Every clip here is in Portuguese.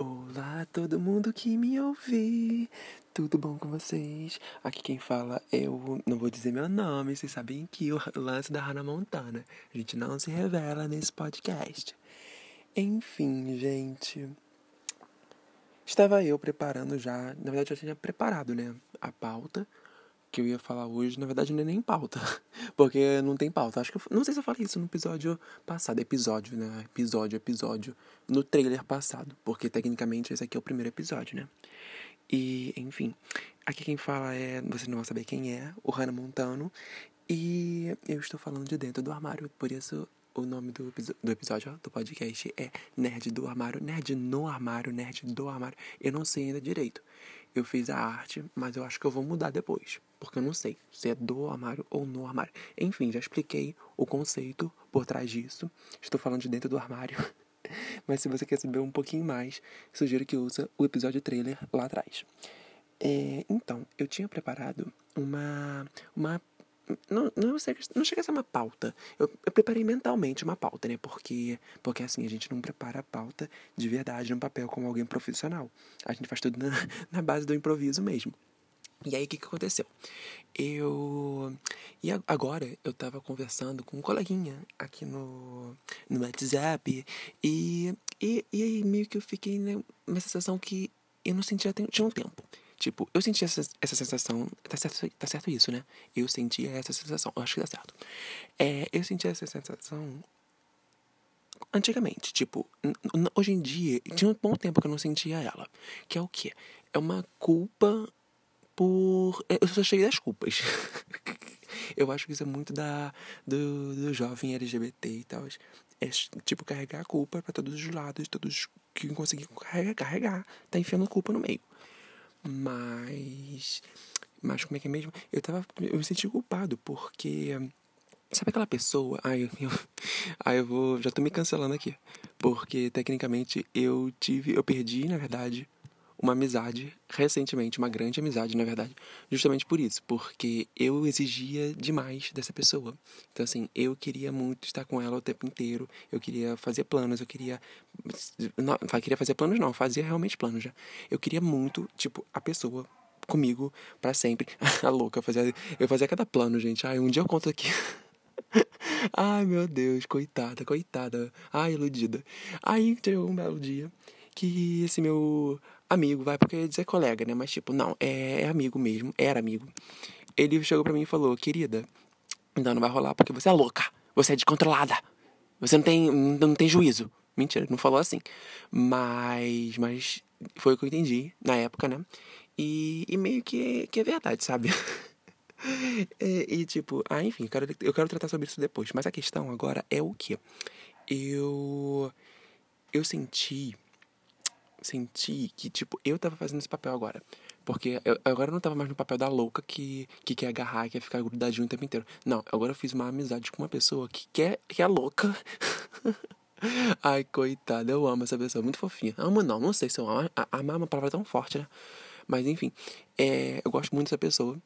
Olá, todo mundo que me ouve. Tudo bom com vocês? Aqui quem fala é o. Não vou dizer meu nome, vocês sabem que o lance da Hannah Montana. A gente não se revela nesse podcast. Enfim, gente. Estava eu preparando já. Na verdade, já tinha preparado, né? A pauta que eu ia falar hoje, na verdade, não é nem pauta. Porque não tem pauta. Acho que eu, não sei se eu falei isso no episódio passado. Episódio, né? Episódio, episódio. No trailer passado. Porque tecnicamente esse aqui é o primeiro episódio, né? E, enfim. Aqui quem fala é. Você não vai saber quem é, o Hannah Montano. E eu estou falando de dentro do armário. Por isso o nome do, do episódio do podcast é Nerd do Armário. Nerd no armário, nerd do armário. Eu não sei ainda direito. Eu fiz a arte, mas eu acho que eu vou mudar depois. Porque eu não sei se é do armário ou no armário. Enfim, já expliquei o conceito por trás disso. Estou falando de dentro do armário. Mas se você quer saber um pouquinho mais, sugiro que ouça o episódio trailer lá atrás. É, então, eu tinha preparado uma, uma não, não, não chega a ser uma pauta. Eu, eu, preparei mentalmente uma pauta, né? Porque, porque assim, a gente não prepara a pauta de verdade no papel como alguém profissional. A gente faz tudo na, na base do improviso mesmo. E aí, o que, que aconteceu? Eu. E agora eu tava conversando com um coleguinha aqui no, no WhatsApp. E, e, e aí, meio que eu fiquei numa né, sensação que eu não sentia tinha um tempo. Tipo, eu senti essa, essa sensação. Tá certo, tá certo isso, né? Eu sentia essa sensação. Eu acho que tá certo. É, eu sentia essa sensação antigamente. Tipo, hoje em dia, tinha um bom tempo que eu não sentia ela. Que é o quê? É uma culpa por. É, eu sou cheio das culpas. eu acho que isso é muito da, do, do jovem LGBT e tal. É tipo carregar a culpa para todos os lados, todos que conseguir carregar, carregar, tá enfiando culpa no meio. Mas. Mas como é que é mesmo? Eu tava. Eu me senti culpado, porque. Sabe aquela pessoa? Ai, eu, ai, eu vou. Já tô me cancelando aqui. Porque, tecnicamente, eu tive. Eu perdi, na verdade, uma amizade recentemente, uma grande amizade, na verdade, justamente por isso, porque eu exigia demais dessa pessoa. Então, assim, eu queria muito estar com ela o tempo inteiro, eu queria fazer planos, eu queria. Não, queria fazer planos, não, fazia realmente planos já. Eu queria muito, tipo, a pessoa comigo para sempre. a louca, eu fazia, eu fazia cada plano, gente. Ai, um dia eu conto aqui. Ai, meu Deus, coitada, coitada. Ai, iludida. Aí chegou um belo dia que esse meu amigo, vai, porque eu ia dizer colega, né? Mas, tipo, não, é, é amigo mesmo, era amigo. Ele chegou pra mim e falou, querida, então não vai rolar porque você é louca, você é descontrolada, você não tem, não tem juízo. Mentira, não falou assim. Mas, mas foi o que eu entendi na época, né? E, e meio que, que é verdade, sabe? e, e, tipo, ah, enfim, eu quero, eu quero tratar sobre isso depois. Mas a questão agora é o que? Eu, eu senti senti que, tipo, eu tava fazendo esse papel agora. Porque eu, agora eu não tava mais no papel da louca que, que quer agarrar quer ficar grudadinho o tempo inteiro. Não, agora eu fiz uma amizade com uma pessoa que quer, que é louca. Ai, coitada, eu amo essa pessoa, muito fofinha. Amo não, não sei se eu amo. Amar é uma palavra tão forte, né? Mas enfim, é, eu gosto muito dessa pessoa.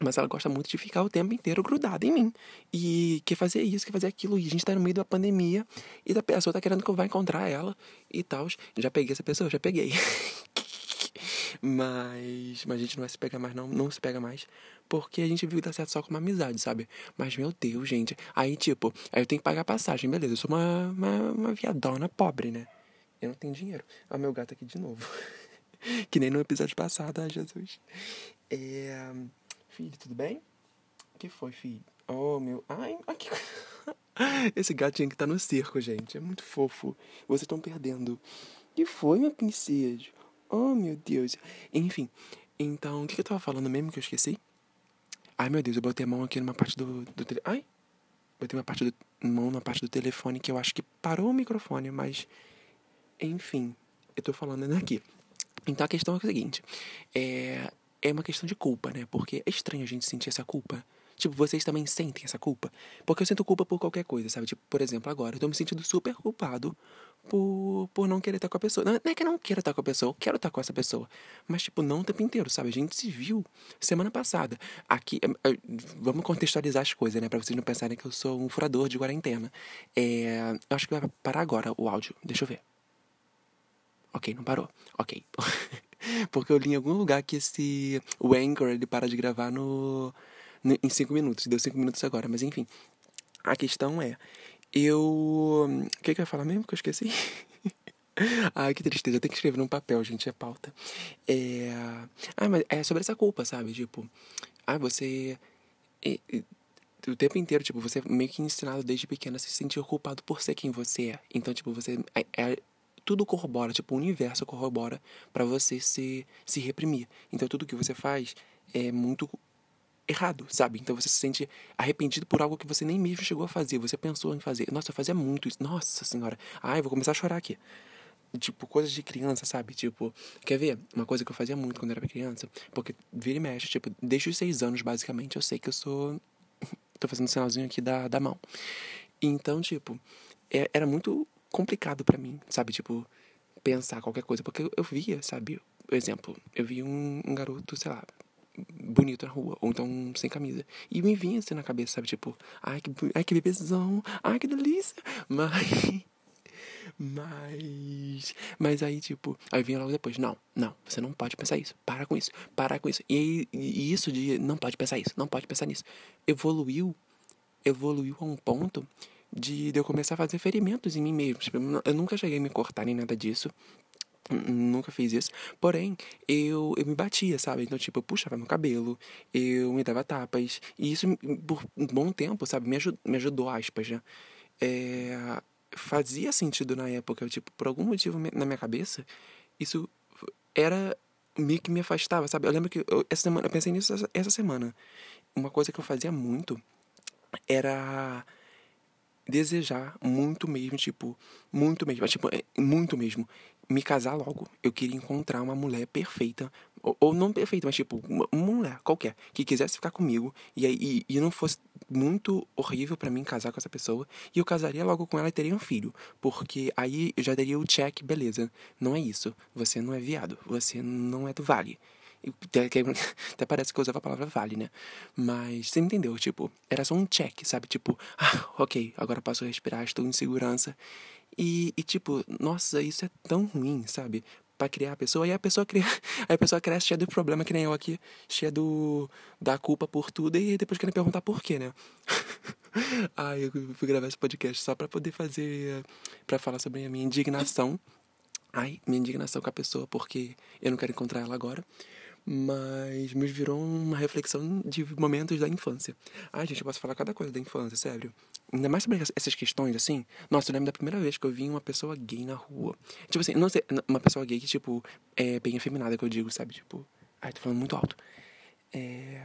Mas ela gosta muito de ficar o tempo inteiro grudada em mim. E quer fazer isso, quer fazer aquilo. E a gente tá no meio da pandemia. E a pessoa tá querendo que eu vá encontrar ela e tal. Já peguei essa pessoa, já peguei. mas, mas a gente não vai se pegar mais, não. Não se pega mais. Porque a gente viu dá certo só com uma amizade, sabe? Mas, meu Deus, gente. Aí, tipo, aí eu tenho que pagar passagem, beleza. Eu sou uma, uma, uma viadona pobre, né? Eu não tenho dinheiro. Olha o meu gato aqui de novo. que nem no episódio passado, ai Jesus. É. Filho, tudo bem? O que foi, filho? Oh, meu. Ai, aqui. Esse gatinho que tá no circo, gente. É muito fofo. Vocês estão perdendo. O que foi, minha princesa? Oh, meu Deus. Enfim. Então, o que, eu tava falando mesmo que eu esqueci? Ai, meu Deus, eu botei a mão aqui numa parte do, do tele... Ai! Botei uma parte do, mão na parte do telefone que eu acho que parou o microfone, mas... Enfim, eu tô falando aqui. Então a questão é o seguinte. É, é uma questão de culpa, né? Porque é estranho a gente sentir essa culpa. Tipo, vocês também sentem essa culpa? Porque eu sinto culpa por qualquer coisa, sabe? Tipo, por exemplo, agora eu tô me sentindo super culpado por, por não querer estar com a pessoa. Não, não é que eu não quero estar com a pessoa, eu quero estar com essa pessoa. Mas, tipo, não o tempo inteiro, sabe? A gente se viu semana passada. Aqui, é, é, vamos contextualizar as coisas, né? Pra vocês não pensarem que eu sou um furador de quarentena. É, eu acho que vai parar agora o áudio. Deixa eu ver. Ok, não parou. Ok. Porque eu li em algum lugar que esse. O Anchor ele para de gravar no, em cinco minutos. Deu cinco minutos agora, mas enfim. A questão é. Eu. O que, que eu ia falar mesmo que eu esqueci? Ai, que tristeza. Eu tenho que escrever num papel, gente. É pauta. É. Ah, mas é sobre essa culpa, sabe? Tipo. Ah, você. O tempo inteiro, tipo, você é meio que ensinado desde pequena a se sentir culpado por ser quem você é. Então, tipo, você. É, é tudo corrobora, tipo, o universo corrobora para você se, se reprimir. Então, tudo que você faz é muito errado, sabe? Então você se sente arrependido por algo que você nem mesmo chegou a fazer, você pensou em fazer. Nossa, eu fazia muito isso. Nossa senhora. Ai, vou começar a chorar aqui. Tipo, coisas de criança, sabe? Tipo, quer ver? Uma coisa que eu fazia muito quando era criança, porque vira e mexe, tipo, desde os seis anos, basicamente, eu sei que eu sou. Tô fazendo um sinalzinho aqui da, da mão. Então, tipo, é, era muito complicado para mim, sabe? Tipo, pensar qualquer coisa, porque eu, via, sabe? Por exemplo, eu vi um, um garoto, sei lá, bonito na rua, ou então sem camisa. E me vinha assim na cabeça, sabe? Tipo, ai que, ai, que bebezão, ai que delícia. Mas. Mas. Mas aí, tipo, aí vinha logo depois: não, não, você não pode pensar isso, para com isso, para com isso. E, e isso de não pode pensar isso, não pode pensar nisso, evoluiu, evoluiu a um ponto de, de eu começar a fazer ferimentos em mim mesmo. Tipo, eu nunca cheguei a me cortar nem nada disso. Nunca fiz isso. Porém, eu, eu me batia, sabe? Então, tipo, eu puxava meu cabelo, eu me dava tapas. E isso, por um bom tempo, sabe? Me, me ajudou, aspas, né? É, fazia sentido na época. Tipo, por algum motivo na minha cabeça, isso era meio que me afastava, sabe? Eu lembro que eu, essa semana, eu pensei nisso essa, essa semana. Uma coisa que eu fazia muito era desejar muito mesmo, tipo, muito mesmo, tipo, é, muito mesmo, me casar logo. Eu queria encontrar uma mulher perfeita, ou, ou não perfeita, mas tipo, uma, uma, mulher qualquer, que quisesse ficar comigo e, e, e não fosse muito horrível para mim casar com essa pessoa, e eu casaria logo com ela e teria um filho, porque aí eu já daria o check, beleza, não é isso, você não é viado, você não é do vale. Até, parece que eu usava a palavra vale, né? Mas você entendeu, tipo, era só um check, sabe? Tipo, ah, ok, agora posso respirar, estou em segurança. E, e tipo, nossa, isso é tão ruim, sabe? Pra criar a pessoa, e a pessoa cria, a pessoa cresce cheia do problema, que nem eu aqui, cheia do, da culpa por tudo, e depois querem perguntar por quê, né? Ai, eu fui gravar esse podcast só pra poder fazer, pra falar sobre a minha indignação. Ai, minha indignação com a pessoa, porque eu não quero encontrar ela agora mas me virou uma reflexão de momentos da infância. Ai, gente, eu posso falar cada coisa da infância, sério. Ainda mais sobre essas questões, assim. Nossa, eu lembro da primeira vez que eu vi uma pessoa gay na rua. Tipo assim, não sei, uma pessoa gay que, tipo, é bem afeminada, que eu digo, sabe? Tipo, ai, tô falando muito alto. É.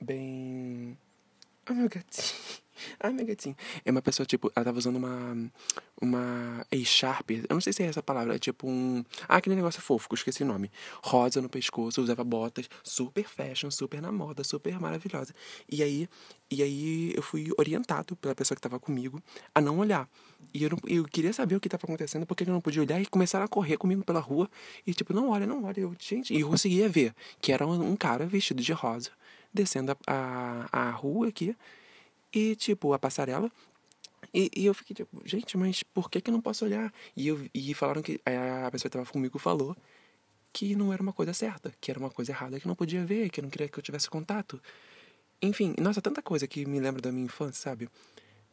Bem. Ai, meu gatinho. Ai, meu gatinho. É uma pessoa, tipo, ela tava usando uma. Uma. A-Sharp. Eu não sei se é essa palavra. É tipo um. Ah, aquele negócio fofo, que eu esqueci o nome. Rosa no pescoço, usava botas. Super fashion, super na moda, super maravilhosa. E aí. E aí eu fui orientado pela pessoa que tava comigo a não olhar. E eu, não, eu queria saber o que tava acontecendo, porque eu não podia olhar e começaram a correr comigo pela rua. E tipo, não olha, não olha. Eu, gente, e eu conseguia ver que era um, um cara vestido de rosa descendo a, a, a rua aqui e, tipo, a passarela. E, e, eu fiquei tipo, gente, mas por que que eu não posso olhar? E, eu, e falaram que a pessoa que estava comigo falou que não era uma coisa certa, que era uma coisa errada, que eu não podia ver, que eu não queria que eu tivesse contato. Enfim, nossa, tanta coisa que me lembra da minha infância, sabe?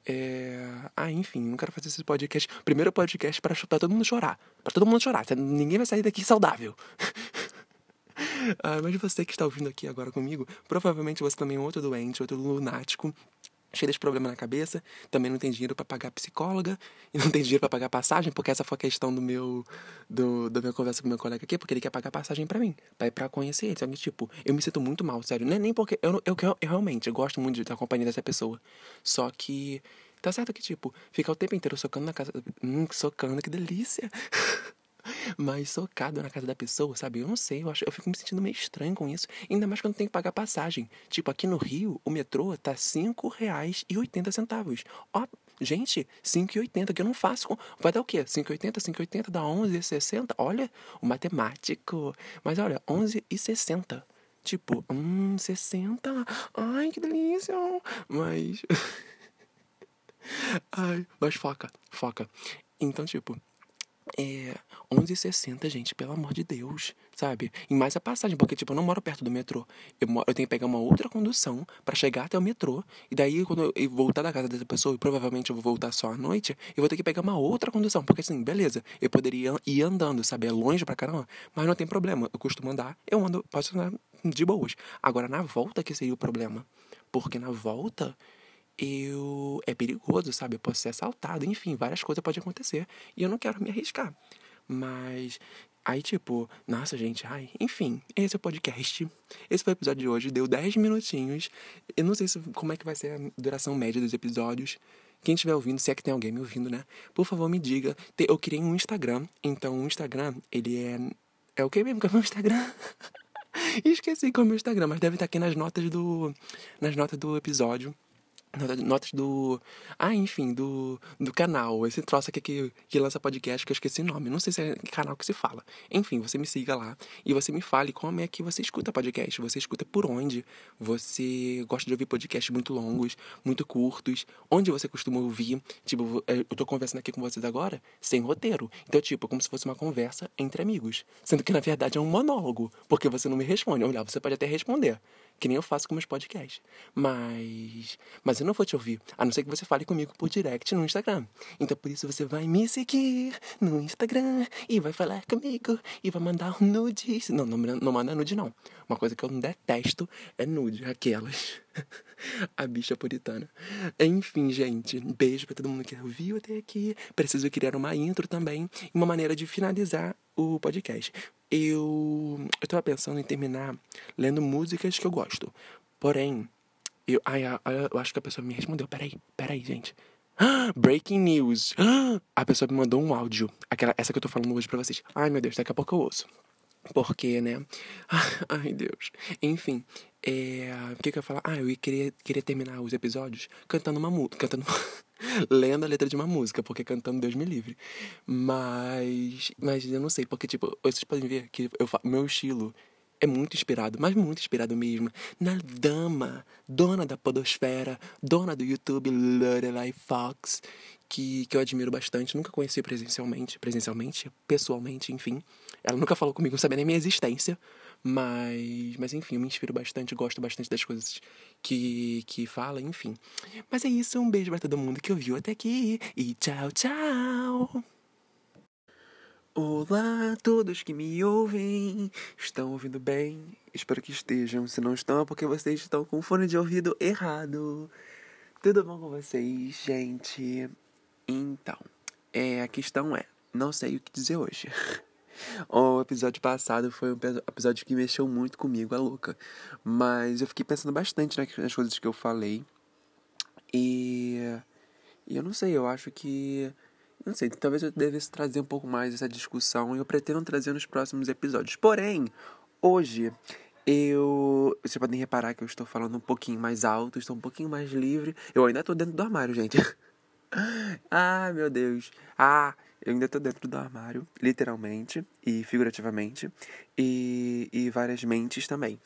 É... Ah, enfim, não quero fazer esse podcast. Primeiro podcast para todo mundo chorar. para todo mundo chorar. Ninguém vai sair daqui saudável. ah, mas você que está ouvindo aqui agora comigo, provavelmente você também é outro doente, outro lunático cheio de problema na cabeça, também não tem dinheiro para pagar psicóloga, e não tem dinheiro para pagar passagem, porque essa foi a questão do meu do, da minha conversa com meu colega aqui, porque ele quer pagar passagem para mim, para para conhecer ele. Sabe? Tipo, eu me sinto muito mal, sério. Não é nem porque eu, eu, eu, eu realmente eu gosto muito estar companhia dessa pessoa. Só que tá certo que tipo, ficar o tempo inteiro socando na casa, hum, socando, que delícia. Mas socado na casa da pessoa, sabe? Eu não sei, eu, acho, eu fico me sentindo meio estranho com isso. Ainda mais quando tem que pagar passagem. Tipo, aqui no Rio, o metrô tá R$ 5,80. Ó, gente, 5,80 que eu não faço. Com... Vai dar o quê? 5,80, 5,80 dá 11,60. Olha, o matemático. Mas olha, 11,60. Tipo, hum, 60. Ai, que delícia. Mas. Ai, mas foca, foca. Então, tipo, é, 11,60, gente, pelo amor de Deus, sabe? E mais a passagem, porque, tipo, eu não moro perto do metrô. Eu, moro, eu tenho que pegar uma outra condução para chegar até o metrô. E daí, quando eu voltar da casa dessa pessoa, e provavelmente eu vou voltar só à noite, eu vou ter que pegar uma outra condução. Porque, assim, beleza, eu poderia ir andando, sabe? É longe pra caramba, mas não tem problema. Eu costumo andar, eu ando, posso andar de boas. Agora, na volta que seria o problema. Porque na volta eu é perigoso, sabe? Eu posso ser assaltado, enfim, várias coisas podem acontecer e eu não quero me arriscar. Mas aí tipo, nossa, gente, ai, enfim, esse é o podcast. Esse foi o episódio de hoje, deu 10 minutinhos. Eu não sei se, como é que vai ser a duração média dos episódios. Quem estiver ouvindo, se é que tem alguém me ouvindo, né? Por favor, me diga. Eu criei um Instagram, então o Instagram, ele é é o que mesmo que é o meu Instagram? Esqueci qual é o meu Instagram, mas deve estar aqui nas notas do nas notas do episódio notas do. Ah, enfim, do, do canal. Esse troço aqui que, que lança podcast, que eu esqueci o nome. Não sei se é canal que se fala. Enfim, você me siga lá e você me fale como é que você escuta podcast. Você escuta por onde? Você gosta de ouvir podcasts muito longos, muito curtos? Onde você costuma ouvir? Tipo, é, eu tô conversando aqui com vocês agora sem roteiro. Então, tipo, como se fosse uma conversa entre amigos. Sendo que na verdade é um monólogo. Porque você não me responde. Olha, você pode até responder que nem eu faço com meus podcasts. Mas, mas eu não vou te ouvir, a não ser que você fale comigo por direct no Instagram. Então por isso você vai me seguir no Instagram e vai falar comigo e vai mandar um nude. Não, não, não manda nude não. Uma coisa que eu detesto é nude, aquelas. a bicha puritana. Enfim, gente, beijo para todo mundo que ouviu até aqui. Preciso criar uma intro também e uma maneira de finalizar o podcast eu eu tava pensando em terminar lendo músicas que eu gosto. Porém, eu, ai, eu acho que a pessoa me respondeu. Peraí, peraí, gente. Breaking news. A pessoa me mandou um áudio. Aquela, essa que eu tô falando hoje pra vocês. Ai, meu Deus, daqui a pouco eu ouço. Porque, né? Ai, Deus. Enfim, é, o que, que eu ia falar? Ah, eu queria, queria terminar os episódios cantando uma música. Cantando. lendo a letra de uma música, porque cantando Deus me livre. Mas. Mas eu não sei, porque, tipo, vocês podem ver que eu, meu estilo é muito inspirado, mas muito inspirado mesmo, na dama, dona da podosfera, dona do YouTube, Lorelai Fox, que, que eu admiro bastante. Nunca conheci presencialmente, presencialmente, pessoalmente, enfim. Ela nunca falou comigo, não sabia nem minha existência. Mas, mas enfim, eu me inspiro bastante, gosto bastante das coisas que, que fala, enfim. Mas é isso, um beijo para todo mundo que ouviu até aqui e tchau, tchau! Olá a todos que me ouvem, estão ouvindo bem? Espero que estejam, se não estão é porque vocês estão com o fone de ouvido errado. Tudo bom com vocês, gente? Então, é, a questão é, não sei o que dizer hoje. O episódio passado foi um episódio que mexeu muito comigo, a louca. Mas eu fiquei pensando bastante nas coisas que eu falei. E, e eu não sei, eu acho que. Não sei, talvez eu devesse trazer um pouco mais essa discussão e eu pretendo trazer nos próximos episódios. Porém, hoje eu. Vocês podem reparar que eu estou falando um pouquinho mais alto, estou um pouquinho mais livre. Eu ainda estou dentro do armário, gente. ah, meu Deus. Ah, eu ainda tô dentro do armário, literalmente e figurativamente, e, e várias mentes também.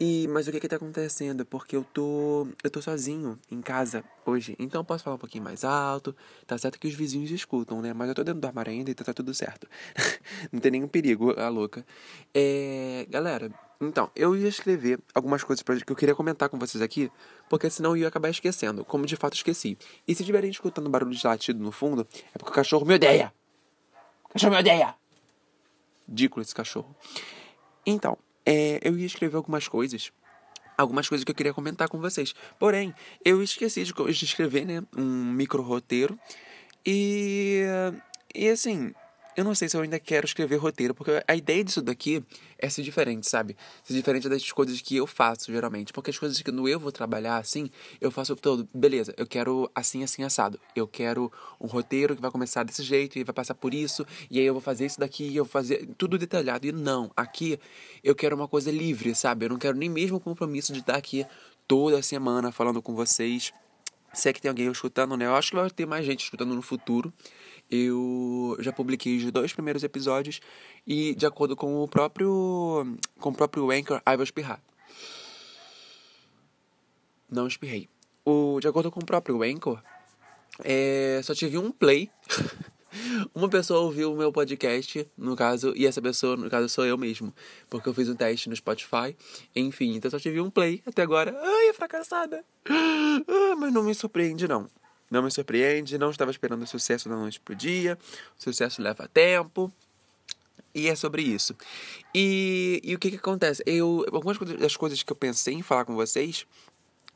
E, mas o que que tá acontecendo? Porque eu tô, eu tô sozinho em casa hoje, então eu posso falar um pouquinho mais alto, tá certo que os vizinhos escutam, né? Mas eu tô dentro do armário ainda e tá, tá tudo certo. Não tem nenhum perigo, a louca. É, galera, então, eu ia escrever algumas coisas que eu queria comentar com vocês aqui, porque senão eu ia acabar esquecendo, como de fato esqueci. E se estiverem escutando barulho de latido no fundo, é porque o cachorro me odeia! O cachorro me odeia! Ridículo esse cachorro. Então, é, eu ia escrever algumas coisas algumas coisas que eu queria comentar com vocês. Porém, eu esqueci de, de escrever, né, um micro roteiro. E, e assim, eu não sei se eu ainda quero escrever roteiro, porque a ideia disso daqui é ser diferente, sabe? Ser diferente das coisas que eu faço, geralmente. Porque as coisas que no eu vou trabalhar assim, eu faço todo, beleza, eu quero assim, assim, assado. Eu quero um roteiro que vai começar desse jeito e vai passar por isso, e aí eu vou fazer isso daqui, eu vou fazer tudo detalhado. E não, aqui eu quero uma coisa livre, sabe? Eu não quero nem mesmo o compromisso de estar aqui toda semana falando com vocês. Se é que tem alguém escutando, né? Eu acho que vai ter mais gente escutando no futuro eu já publiquei os dois primeiros episódios e de acordo com o próprio com o próprio Anchor, ai vou espirrar. Não espirrei. O, de acordo com o próprio Anchor, é, só tive um play. Uma pessoa ouviu o meu podcast, no caso, e essa pessoa, no caso, sou eu mesmo. Porque eu fiz um teste no Spotify. Enfim, então só tive um play até agora. Ai, é fracassada. Ah, mas não me surpreende, não. Não me surpreende, não estava esperando o sucesso da noite pro dia. O sucesso leva tempo. E é sobre isso. E, e o que que acontece? Eu, algumas das coisas que eu pensei em falar com vocês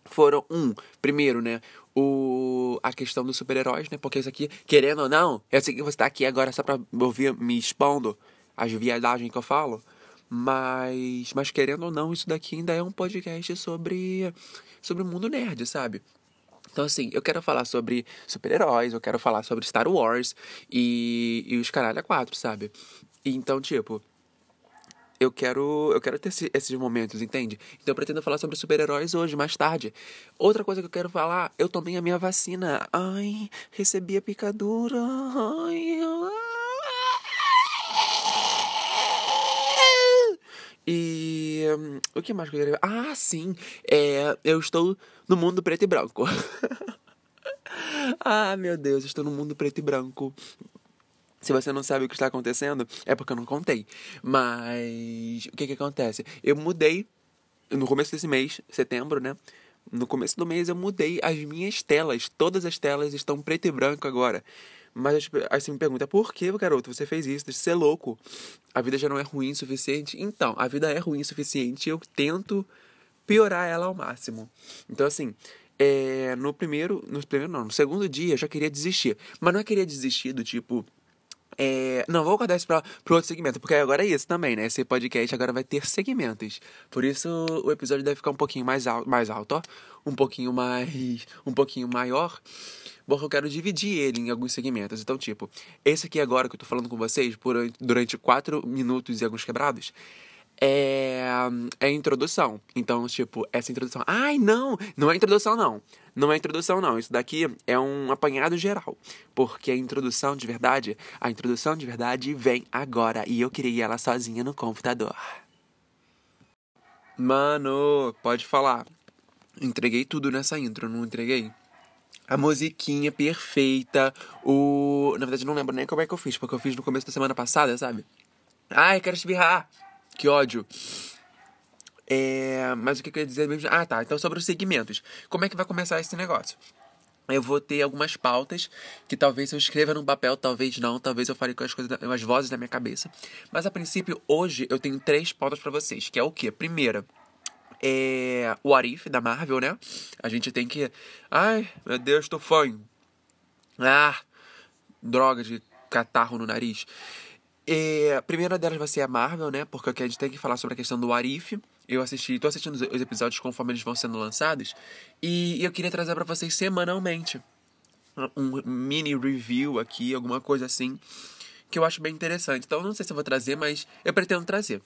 foram, um, primeiro, né, o, a questão dos super-heróis, né, porque isso aqui, querendo ou não, eu sei que você tá aqui agora só pra ouvir me expondo as viadagens que eu falo, mas, mas querendo ou não, isso daqui ainda é um podcast sobre, sobre o mundo nerd, sabe? Então, assim, eu quero falar sobre super-heróis, eu quero falar sobre Star Wars e, e os caralho a quatro, sabe? Então, tipo, eu quero eu quero ter esse, esses momentos, entende? Então eu pretendo falar sobre super-heróis hoje, mais tarde. Outra coisa que eu quero falar, eu tomei a minha vacina. Ai, recebi a picadura. Ai, ai. E hum, o que mais que eu queria Ah, sim. É, eu estou no mundo preto e branco. ah, meu Deus, estou no mundo preto e branco. Se você não sabe o que está acontecendo, é porque eu não contei. Mas o que que acontece? Eu mudei no começo desse mês, setembro, né? No começo do mês eu mudei as minhas telas. Todas as telas estão preto e branco agora. Mas aí você me pergunta, por que, garoto, você fez isso? Deixa de ser louco. A vida já não é ruim o suficiente? Então, a vida é ruim o suficiente e eu tento piorar ela ao máximo. Então, assim, é, no primeiro, no primeiro não, no segundo dia eu já queria desistir. Mas não é queria desistir do tipo, é, não, vou guardar isso para o outro segmento, porque agora é isso também, né? Esse podcast agora vai ter segmentos. Por isso o episódio deve ficar um pouquinho mais alto, mais alto, ó. Um pouquinho mais. Um pouquinho maior. Porque eu quero dividir ele em alguns segmentos. Então, tipo, esse aqui agora que eu tô falando com vocês por, durante quatro minutos e alguns quebrados é, é a introdução. Então, tipo, essa introdução. Ai, não! Não é introdução, não. Não é introdução, não. Isso daqui é um apanhado geral. Porque a introdução de verdade, a introdução de verdade vem agora. E eu criei ela sozinha no computador. Mano, pode falar. Entreguei tudo nessa intro, não entreguei? A musiquinha perfeita. O. Na verdade, não lembro nem como é que eu fiz, porque eu fiz no começo da semana passada, sabe? Ai, quero espirrar! Que ódio. É, mas o que eu queria dizer mesmo? Ah, tá. Então, sobre os segmentos. Como é que vai começar esse negócio? Eu vou ter algumas pautas que talvez eu escreva num papel, talvez não, talvez eu fale com as coisas, as vozes da minha cabeça. Mas a princípio, hoje eu tenho três pautas para vocês, que é o quê? Primeira, é o Arif da Marvel, né? A gente tem que. Ai, meu Deus, tô fã. Ah, droga de catarro no nariz. E a primeira delas vai ser a Marvel, né? Porque a gente tem que falar sobre a questão do Arif. Eu assisti, tô assistindo os episódios conforme eles vão sendo lançados. E eu queria trazer para vocês semanalmente um mini review aqui, alguma coisa assim, que eu acho bem interessante. Então, não sei se eu vou trazer, mas eu pretendo trazer.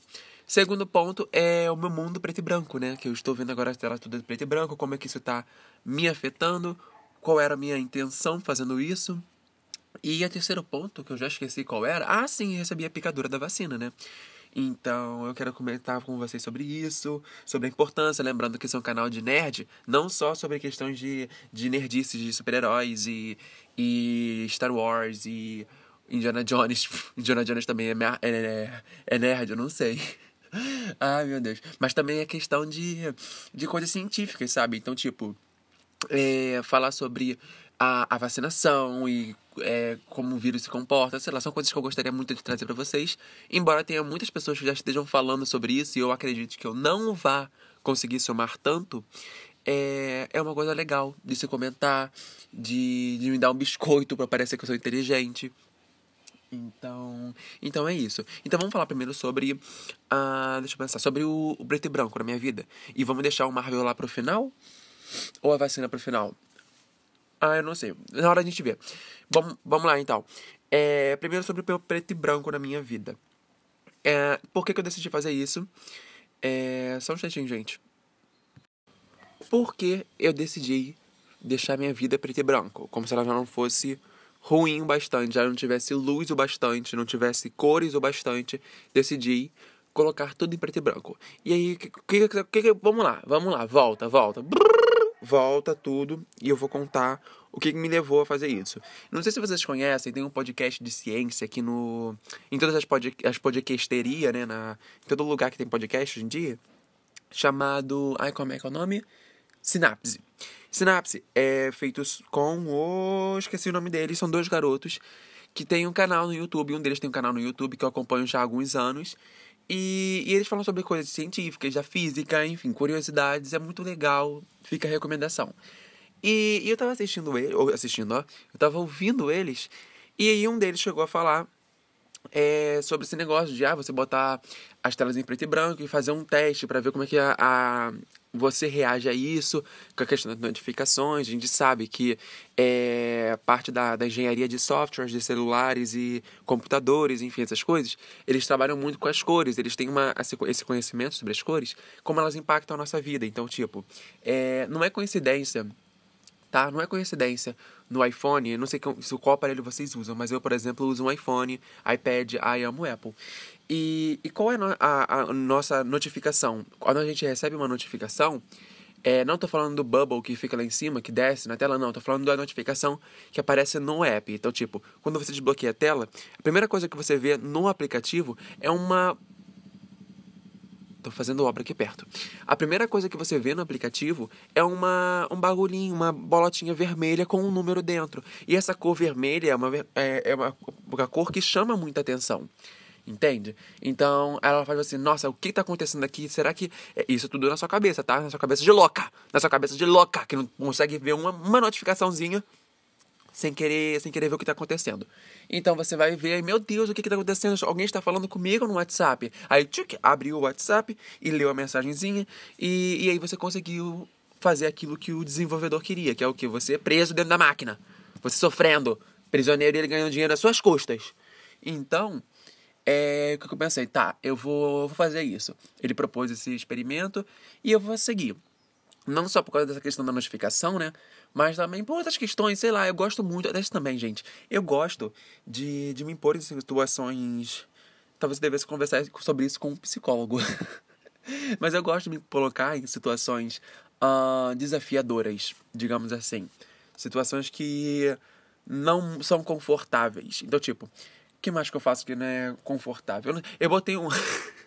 Segundo ponto é o meu mundo preto e branco, né? Que eu estou vendo agora a tela toda preto e branco, como é que isso está me afetando, qual era a minha intenção fazendo isso. E o terceiro ponto, que eu já esqueci qual era, ah, sim, recebi a picadura da vacina, né? Então eu quero comentar com vocês sobre isso, sobre a importância, lembrando que esse é um canal de nerd, não só sobre questões de, de nerdices, de super-heróis e, e Star Wars e Indiana Jones. Indiana Jones também é, é, é nerd, eu não sei. Ai, meu Deus. Mas também é questão de, de coisas científicas, sabe? Então, tipo, é, falar sobre a, a vacinação e é, como o vírus se comporta, sei lá, são coisas que eu gostaria muito de trazer para vocês. Embora tenha muitas pessoas que já estejam falando sobre isso e eu acredito que eu não vá conseguir somar tanto, é, é uma coisa legal de se comentar, de, de me dar um biscoito para parecer que eu sou inteligente. Então, então é isso. Então vamos falar primeiro sobre. Uh, deixa eu pensar. Sobre o, o preto e branco na minha vida. E vamos deixar o Marvel lá pro final? Ou a vacina pro final? Ah, eu não sei. Na hora a gente vê. Vamos, vamos lá, então. É, primeiro sobre o preto e branco na minha vida. É, por que, que eu decidi fazer isso? É, só um instantinho, gente. Porque eu decidi deixar minha vida preto e branco. Como se ela já não fosse ruim o bastante, já não tivesse luz o bastante, não tivesse cores o bastante. Decidi colocar tudo em preto e branco. E aí, que, que, que, vamos lá, vamos lá, volta, volta. Brrr, volta tudo e eu vou contar o que me levou a fazer isso. Não sei se vocês conhecem, tem um podcast de ciência aqui no. em todas as, pod, as podcasterias, né? Na, em todo lugar que tem podcast hoje em dia. Chamado. Ai, como é que é o nome? Sinapse. Sinapse é feito com o. Esqueci o nome deles, são dois garotos que tem um canal no YouTube. Um deles tem um canal no YouTube que eu acompanho já há alguns anos. E, e, eles falam sobre coisas científicas, da física, enfim, curiosidades. É muito legal. Fica a recomendação. E, e eu tava assistindo ele, ou assistindo, ó, eu tava ouvindo eles, e aí um deles chegou a falar é, sobre esse negócio de ah, você botar as telas em preto e branco e fazer um teste para ver como é que a, a, você reage a isso, com a questão das notificações. A gente sabe que é, parte da, da engenharia de softwares, de celulares e computadores, enfim, essas coisas, eles trabalham muito com as cores, eles têm uma, esse conhecimento sobre as cores, como elas impactam a nossa vida. Então, tipo, é, não é coincidência tá? Não é coincidência. No iPhone, não sei qual aparelho vocês usam, mas eu, por exemplo, uso um iPhone, iPad, I amo Apple. E, e qual é a, a, nossa notificação? Quando a gente recebe uma notificação, é, não estou falando do bubble que fica lá em cima, que desce na tela, não. Estou falando da notificação que aparece no app. Então, tipo, quando você desbloqueia a tela, a primeira coisa que você vê no aplicativo é uma Tô fazendo obra aqui perto. A primeira coisa que você vê no aplicativo é uma, um bagulhinho, uma bolotinha vermelha com um número dentro. E essa cor vermelha é uma, é, é uma, uma cor que chama muita atenção. Entende? Então ela faz assim: Nossa, o que está acontecendo aqui? Será que. É isso tudo na sua cabeça, tá? Na sua cabeça de louca. Na sua cabeça de louca, que não consegue ver uma, uma notificaçãozinha sem querer, sem querer ver o que está acontecendo. Então você vai ver, meu Deus, o que está acontecendo? Alguém está falando comigo no WhatsApp. Aí tchuc, abriu o WhatsApp e leu a mensagenzinha e, e aí você conseguiu fazer aquilo que o desenvolvedor queria, que é o que? Você preso dentro da máquina. Você sofrendo, prisioneiro e ele ganhando dinheiro às suas custas. Então, é o que eu pensei, tá, eu vou, vou fazer isso. Ele propôs esse experimento e eu vou seguir. Não só por causa dessa questão da notificação, né? Mas também por outras questões, sei lá, eu gosto muito. Dessa também, gente. Eu gosto de, de me impor em situações. Talvez eu devesse conversar sobre isso com um psicólogo. Mas eu gosto de me colocar em situações uh, desafiadoras, digamos assim. Situações que não são confortáveis. Então, tipo, o que mais que eu faço que não é confortável? Eu botei um.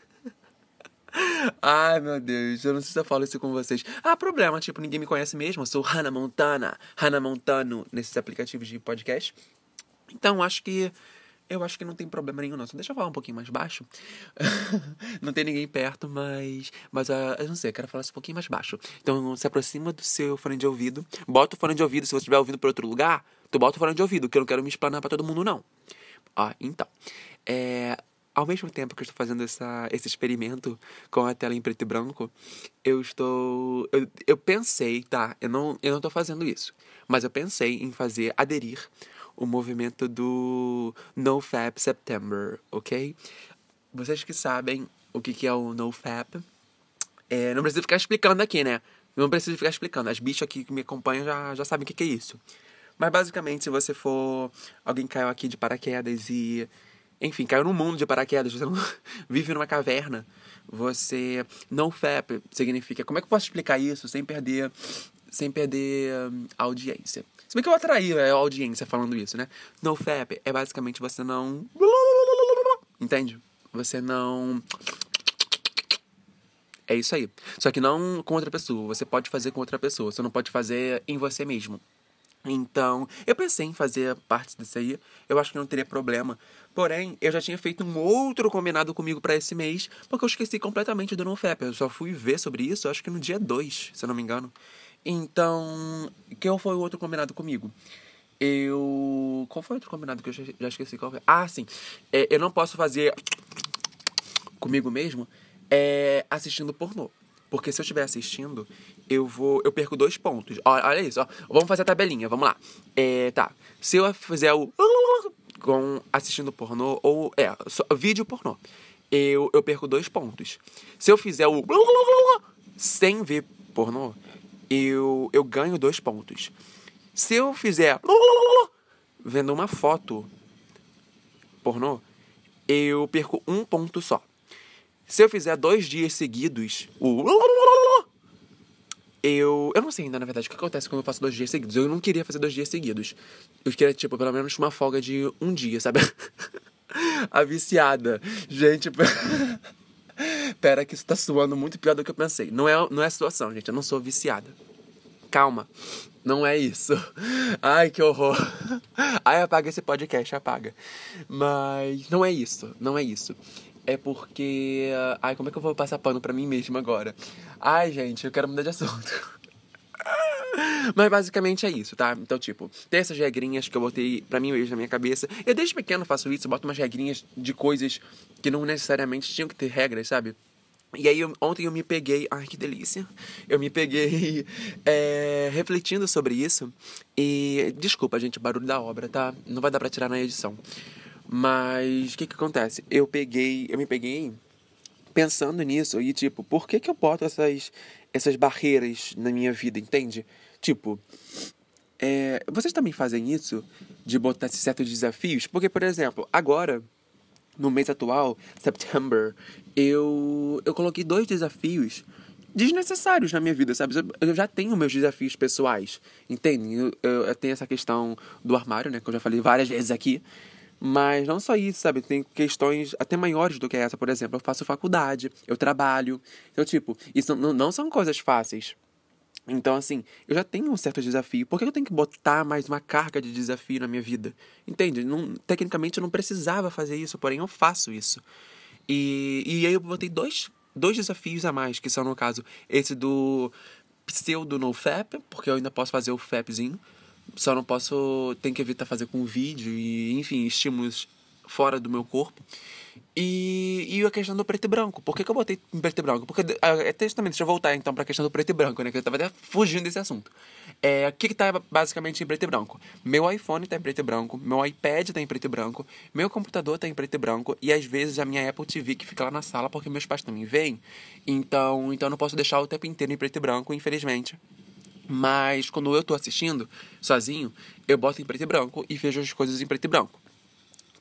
Ai, meu Deus, eu não sei se eu falo isso com vocês. Ah, problema, tipo, ninguém me conhece mesmo. Eu sou Hannah Montana, Hannah Montano, nesses aplicativos de podcast. Então, acho que. Eu acho que não tem problema nenhum, não. Só deixa eu falar um pouquinho mais baixo. não tem ninguém perto, mas. Mas uh, eu não sei, eu quero falar um pouquinho mais baixo. Então se aproxima do seu fone de ouvido. Bota o fone de ouvido. Se você estiver ouvindo por outro lugar, tu bota o fone de ouvido, que eu não quero me explanar pra todo mundo, não. Ó, então. É, ao mesmo tempo que eu estou fazendo essa, esse experimento com a tela em preto e branco, eu estou. Eu, eu pensei, tá? Eu não, eu não estou fazendo isso. Mas eu pensei em fazer aderir o movimento do NoFap September, ok? Vocês que sabem o que, que é o NoFap, é, não preciso ficar explicando aqui, né? Não preciso ficar explicando. As bichas aqui que me acompanham já, já sabem o que, que é isso. Mas basicamente, se você for. Alguém caiu aqui de paraquedas e enfim, caiu num mundo de paraquedas, você não vive numa caverna. Você não FAP significa. Como é que eu posso explicar isso sem perder sem perder hum, audiência? Se bem que eu atraí a audiência falando isso, né? No FAP é basicamente você não. Entende? Você não. É isso aí. Só que não com outra pessoa. Você pode fazer com outra pessoa. Você não pode fazer em você mesmo. Então, eu pensei em fazer parte disso aí. Eu acho que não teria problema. Porém, eu já tinha feito um outro combinado comigo para esse mês, porque eu esqueci completamente do NoFap. Eu só fui ver sobre isso, acho que no dia 2, se eu não me engano. Então, qual foi o outro combinado comigo? Eu. Qual foi o outro combinado que eu já esqueci qual foi? Ah, sim. É, eu não posso fazer comigo mesmo é, assistindo pornô. Porque se eu estiver assistindo, eu vou. Eu perco dois pontos. Olha, olha isso, ó. Vamos fazer a tabelinha, vamos lá. É, tá. Se eu fizer o. Com assistindo pornô, ou. É, só, vídeo pornô. Eu, eu perco dois pontos. Se eu fizer o. Sem ver pornô, eu, eu ganho dois pontos. Se eu fizer. Vendo uma foto pornô, eu perco um ponto só. Se eu fizer dois dias seguidos o eu. Eu não sei ainda, na verdade, o que acontece quando eu faço dois dias seguidos. Eu não queria fazer dois dias seguidos. Eu queria, tipo, pelo menos uma folga de um dia, sabe? a viciada. Gente. Pera, que isso tá suando muito pior do que eu pensei. Não é, não é a situação, gente. Eu não sou viciada. Calma. Não é isso. Ai, que horror. Ai, apaga esse podcast, apaga. Mas não é isso. Não é isso. É porque. Ai, como é que eu vou passar pano pra mim mesmo agora? Ai, gente, eu quero mudar de assunto. Mas basicamente é isso, tá? Então, tipo, tem essas regrinhas que eu botei pra mim mesmo na minha cabeça. Eu desde pequeno faço isso, eu boto umas regrinhas de coisas que não necessariamente tinham que ter regras, sabe? E aí, ontem eu me peguei. Ai, que delícia! Eu me peguei é, refletindo sobre isso. E. Desculpa, gente, barulho da obra, tá? Não vai dar pra tirar na edição. Mas o que que acontece? Eu peguei. Eu me peguei pensando nisso e, tipo, por que que eu boto essas, essas barreiras na minha vida, entende? Tipo, é, vocês também fazem isso? De botar esses certos desafios? Porque, por exemplo, agora, no mês atual, September, eu, eu coloquei dois desafios desnecessários na minha vida, sabe? Eu já tenho meus desafios pessoais, entende? Eu, eu, eu, tenho essa questão do armário, né? Que eu já falei várias vezes aqui. Mas não só isso, sabe? Tem questões até maiores do que essa. Por exemplo, eu faço faculdade, eu trabalho. Então, tipo, isso não, não são coisas fáceis. Então, assim, eu já tenho um certo desafio. Por que eu tenho que botar mais uma carga de desafio na minha vida? Entende? Não, tecnicamente eu não precisava fazer isso, porém eu faço isso. E, e aí eu botei dois, dois desafios a mais, que são, no caso, esse do pseudo no FAP, porque eu ainda posso fazer o FAPzinho. Só não posso. Tem que evitar fazer com vídeo e, enfim, estímulos fora do meu corpo. E, e a questão do preto e branco. Por que, que eu botei em preto e branco? Porque, até também, deixa eu voltar então para a questão do preto e branco, né? Que eu tava até fugindo desse assunto. É, o que, que tá basicamente em preto e branco? Meu iPhone tá em preto e branco, meu iPad tá em preto e branco, meu computador tá em preto e branco, e às vezes a minha Apple TV que fica lá na sala porque meus pais também vêm. Então, então eu não posso deixar o tempo inteiro em preto e branco, infelizmente. Mas quando eu tô assistindo sozinho, eu boto em preto e branco e vejo as coisas em preto e branco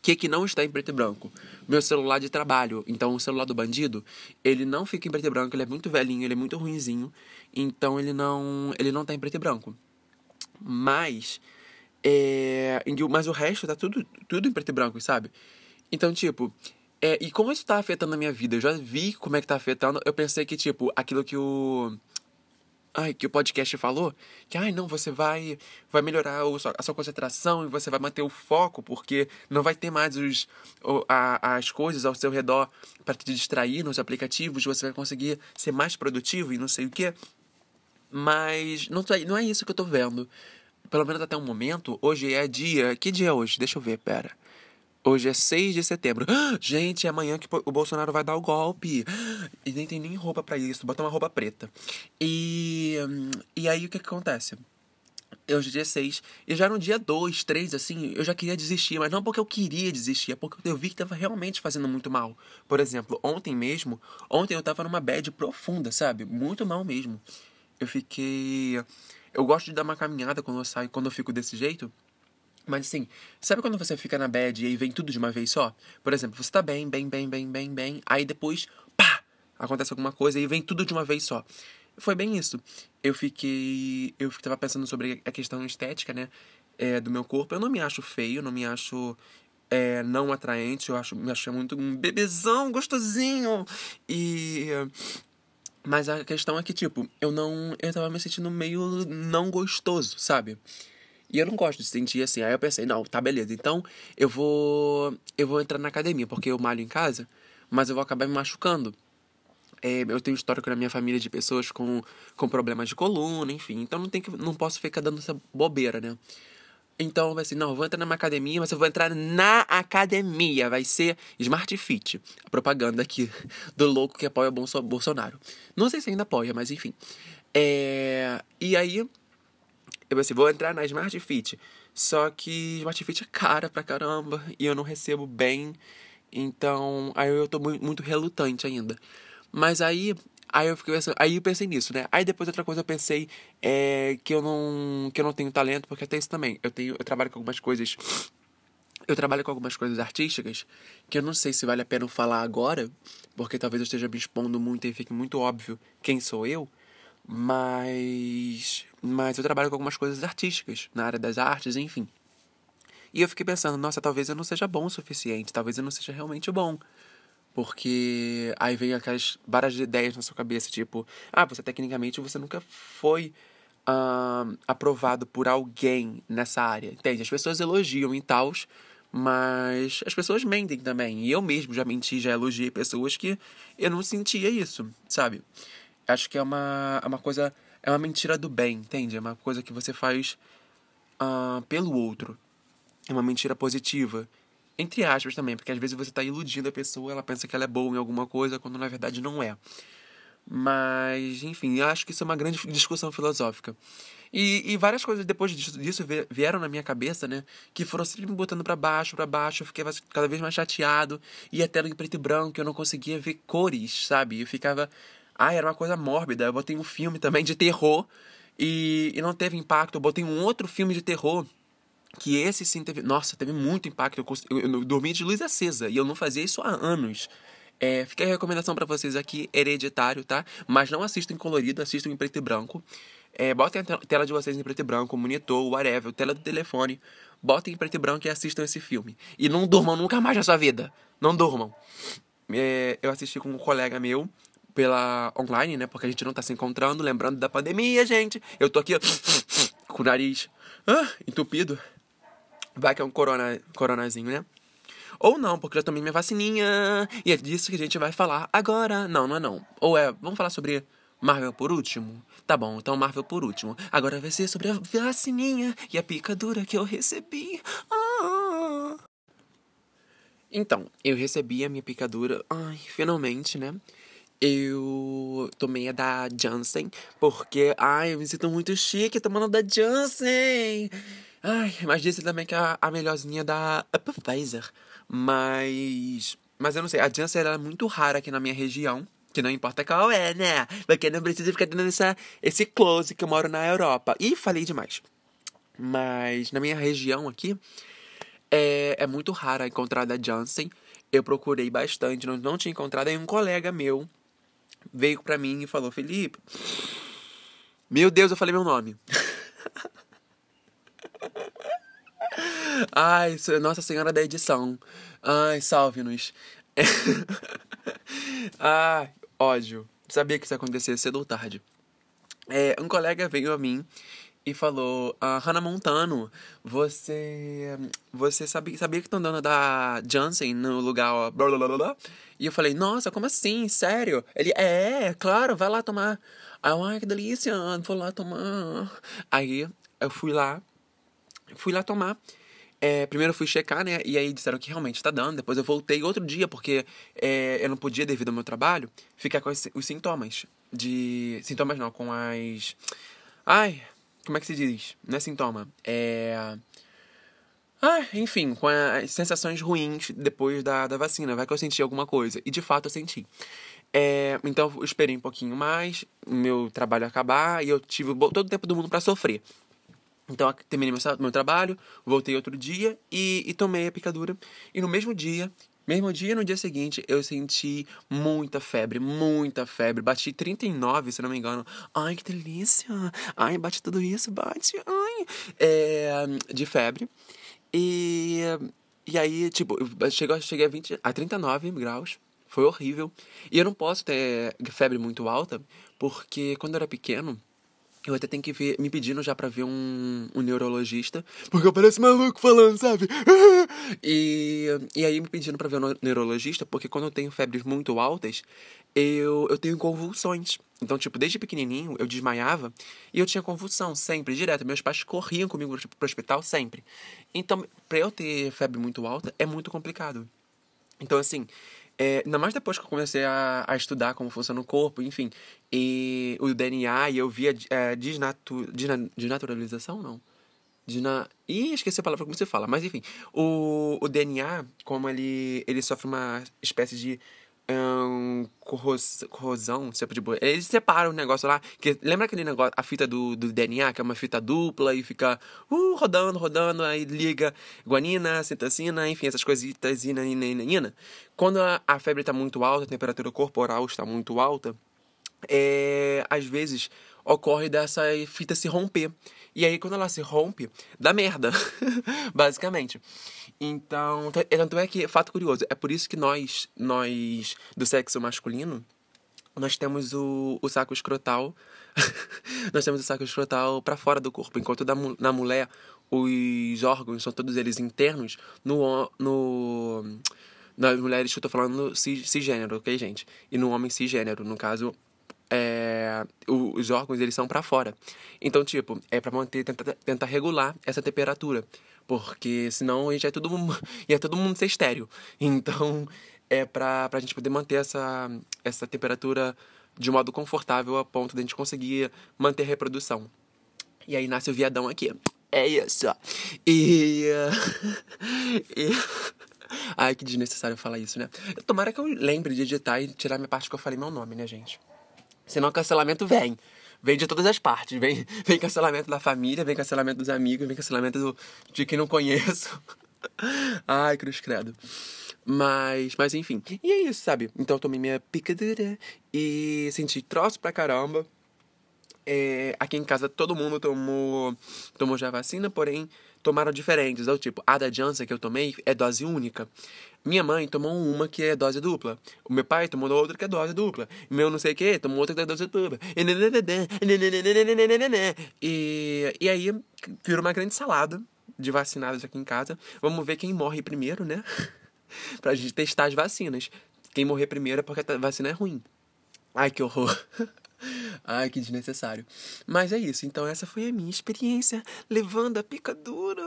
que, que não está em preto e branco? Meu celular de trabalho. Então, o celular do bandido, ele não fica em preto e branco, ele é muito velhinho, ele é muito ruinzinho. Então, ele não ele não tá em preto e branco. Mas, é, mas o resto tá tudo, tudo em preto e branco, sabe? Então, tipo, é, e como isso tá afetando a minha vida? Eu já vi como é que tá afetando. Eu pensei que, tipo, aquilo que o ai, que o podcast falou, que ai não, você vai vai melhorar a sua concentração e você vai manter o foco, porque não vai ter mais os, o, a, as coisas ao seu redor para te distrair nos aplicativos, você vai conseguir ser mais produtivo e não sei o que. Mas não, não é isso que eu tô vendo. Pelo menos até o momento, hoje é dia. Que dia é hoje? Deixa eu ver, pera. Hoje é 6 de setembro. gente, é amanhã que o Bolsonaro vai dar o golpe. E nem tem nem roupa para isso. Bota uma roupa preta. E, e aí o que, que acontece? Hoje é dia 6. E já no dia 2, 3, assim, eu já queria desistir. Mas não porque eu queria desistir, é porque eu vi que tava realmente fazendo muito mal. Por exemplo, ontem mesmo, ontem eu tava numa bad profunda, sabe? Muito mal mesmo. Eu fiquei. Eu gosto de dar uma caminhada quando eu saio, quando eu fico desse jeito. Mas assim, sabe quando você fica na bad e aí vem tudo de uma vez só? Por exemplo, você tá bem, bem, bem, bem, bem, bem, aí depois, pá, acontece alguma coisa e vem tudo de uma vez só. Foi bem isso. Eu fiquei. Eu tava pensando sobre a questão estética, né? É, do meu corpo. Eu não me acho feio, não me acho é, não atraente, eu acho, me acho muito um bebezão gostosinho. E. Mas a questão é que, tipo, eu não. Eu tava me sentindo meio não gostoso, sabe? E eu não gosto de sentir assim. Aí eu pensei, não, tá beleza. Então eu vou eu vou entrar na academia, porque eu malho em casa, mas eu vou acabar me machucando. É, eu tenho histórico na minha família de pessoas com, com problemas de coluna, enfim. Então não, tem que, não posso ficar dando essa bobeira, né? Então vai ser, não, vou entrar numa academia, mas eu vou entrar na academia. Vai ser Smart Fit. A propaganda aqui do louco que apoia Bolsonaro. Não sei se ainda apoia, mas enfim. É, e aí eu pensei, vou entrar na Smart Fit. Só que Smart Fit é cara pra caramba e eu não recebo bem. Então, aí eu tô muito relutante ainda. Mas aí, aí eu fiquei pensando, aí eu pensei nisso, né? Aí depois outra coisa eu pensei é que eu não que eu não tenho talento, porque até isso também. Eu tenho eu trabalho com algumas coisas eu trabalho com algumas coisas artísticas que eu não sei se vale a pena falar agora, porque talvez eu esteja me expondo muito e fique muito óbvio quem sou eu. Mas. Mas eu trabalho com algumas coisas artísticas, na área das artes, enfim. E eu fiquei pensando, nossa, talvez eu não seja bom o suficiente, talvez eu não seja realmente bom. Porque aí vem aquelas várias ideias na sua cabeça, tipo, ah, você tecnicamente você nunca foi uh, aprovado por alguém nessa área. Entende? As pessoas elogiam e tal, mas as pessoas mentem também. E eu mesmo já menti, já elogiei pessoas que eu não sentia isso, sabe? Acho que é uma, é uma coisa. É uma mentira do bem, entende? É uma coisa que você faz uh, pelo outro. É uma mentira positiva. Entre aspas também, porque às vezes você está iludindo a pessoa, ela pensa que ela é boa em alguma coisa, quando na verdade não é. Mas, enfim, acho que isso é uma grande discussão filosófica. E, e várias coisas depois disso, disso, vieram na minha cabeça, né? Que foram sempre me botando para baixo, para baixo. Eu fiquei cada vez mais chateado. E a tela em preto e branco, eu não conseguia ver cores, sabe? Eu ficava. Ai, era uma coisa mórbida. Eu botei um filme também de terror e, e não teve impacto. Eu botei um outro filme de terror que esse sim teve. Nossa, teve muito impacto. Eu, eu, eu dormi de luz acesa e eu não fazia isso há anos. É, fica a recomendação para vocês aqui, hereditário, tá? Mas não assistam em colorido, assistam em preto e branco. É, botem a tela de vocês em preto e branco, monitor, whatever, tela do telefone. Botem em preto e branco e assistam esse filme. E não durmam nunca mais na sua vida. Não durmam. É, eu assisti com um colega meu pela online, né? Porque a gente não tá se encontrando, lembrando da pandemia, gente. Eu tô aqui com o nariz ah, entupido. Vai que é um corona, coronazinho, né? Ou não, porque eu tomei minha vacininha. E é disso que a gente vai falar agora. Não, não é não. Ou é, vamos falar sobre Marvel por último? Tá bom, então Marvel por último. Agora vai ser sobre a vacininha e a picadura que eu recebi. Ah. Então, eu recebi a minha picadura. Ai, finalmente, né? Eu tomei a da Janssen, porque, ai, eu me sinto muito chique tomando da Janssen. Ai, mas disse também que a, a melhorzinha da Pfizer. Mas. Mas eu não sei, a Janssen era é muito rara aqui na minha região. Que não importa qual é, né? Porque não precisa ficar dando essa, esse close que eu moro na Europa. E falei demais. Mas na minha região aqui, é, é muito rara encontrar da Janssen. Eu procurei bastante, não, não tinha encontrado. Aí um colega meu veio pra mim e falou: Felipe, meu Deus, eu falei meu nome. Ai, Nossa Senhora da Edição. Ai, salve-nos. Ai, ódio. Sabia que isso ia acontecer cedo ou tarde. É, um colega veio a mim e falou: ah, Hannah Montano, você. Você sabia, sabia que estão dando da Jansen no lugar. Blá, blá, blá, blá? E eu falei: Nossa, como assim? Sério? Ele: É, claro, vai lá tomar. Aí ai, que delícia, vou lá tomar. Aí eu fui lá, fui lá tomar. É, primeiro eu fui checar, né? E aí disseram que realmente está dando. Depois eu voltei outro dia, porque é, eu não podia, devido ao meu trabalho, ficar com os, os sintomas. De. Sintomas não, com as. Ai, como é que se diz? Não é sintoma. É. Ah, enfim, com as sensações ruins depois da, da vacina. Vai que eu senti alguma coisa. E de fato eu senti. É, então eu esperei um pouquinho mais, meu trabalho acabar, e eu tive todo o tempo do mundo para sofrer. Então, terminei meu, meu trabalho, voltei outro dia e, e tomei a picadura. E no mesmo dia, mesmo dia, no dia seguinte, eu senti muita febre, muita febre. Bati 39, se não me engano. Ai, que delícia! Ai, bate tudo isso, bate, ai! É, de febre. E, e aí, tipo, chegou, cheguei a, 20, a 39 graus. Foi horrível. E eu não posso ter febre muito alta, porque quando eu era pequeno, eu até tenho que ver, me pedindo já pra ver um, um neurologista, porque eu pareço maluco falando, sabe? e, e aí me pedindo pra ver um neurologista, porque quando eu tenho febres muito altas, eu, eu tenho convulsões. Então, tipo, desde pequenininho eu desmaiava e eu tinha convulsão sempre, direto. Meus pais corriam comigo tipo, pro hospital sempre. Então, pra eu ter febre muito alta é muito complicado. Então, assim, é, ainda mais depois que eu comecei a, a estudar como funciona o corpo, enfim, e o DNA, e eu via é, desnatu, desna, desnaturalização, não? Desna... Ih, esqueci a palavra como se fala, mas enfim, o, o DNA, como ele, ele sofre uma espécie de um, corros, corrosão, tipo, eles separam o negócio lá, que lembra aquele negócio, a fita do, do DNA, que é uma fita dupla e fica uh, rodando, rodando, aí liga guanina, citocina, enfim, essas coisitas, ina, ina, ina, ina. Quando a, a febre está muito alta, a temperatura corporal está muito alta, é, às vezes ocorre dessa fita se romper. E aí, quando ela se rompe, dá merda, basicamente. Então, tanto é que, fato curioso, é por isso que nós, nós do sexo masculino, nós temos o, o saco escrotal, nós temos o saco escrotal para fora do corpo, enquanto da, na mulher os órgãos são todos eles internos, no, no nas mulheres eu tô falando cis, cisgênero, ok, gente? E no homem cisgênero, no caso, é, os órgãos eles são para fora. Então, tipo, é para manter, tentar, tentar regular essa temperatura. Porque senão a gente é todo mundo, ia todo mundo ser estéreo. Então, é pra, pra gente poder manter essa, essa temperatura de modo confortável a ponto de a gente conseguir manter a reprodução. E aí nasce o viadão aqui. É isso. E. e Ai, que desnecessário falar isso, né? Tomara que eu lembre de editar e tirar minha parte que eu falei meu nome, né, gente? Senão cancelamento vem. Vem de todas as partes. Vem, vem cancelamento da família, vem cancelamento dos amigos, vem cancelamento do, de quem não conheço. Ai, cruz credo. Mas, mas enfim. E é isso, sabe? Então eu tomei minha picadura e senti troço pra caramba. É, aqui em casa todo mundo tomou, tomou já vacina, porém tomaram diferentes. É tipo, a da Janssen que eu tomei é dose única. Minha mãe tomou uma que é dose dupla. O meu pai tomou outra que é dose dupla. Meu não sei o que tomou outra que é dose dupla. E, e aí virou uma grande salada de vacinados aqui em casa. Vamos ver quem morre primeiro, né? pra gente testar as vacinas. Quem morrer primeiro é porque a vacina é ruim. Ai, que horror. Ai, que desnecessário. Mas é isso. Então, essa foi a minha experiência levando a picadura.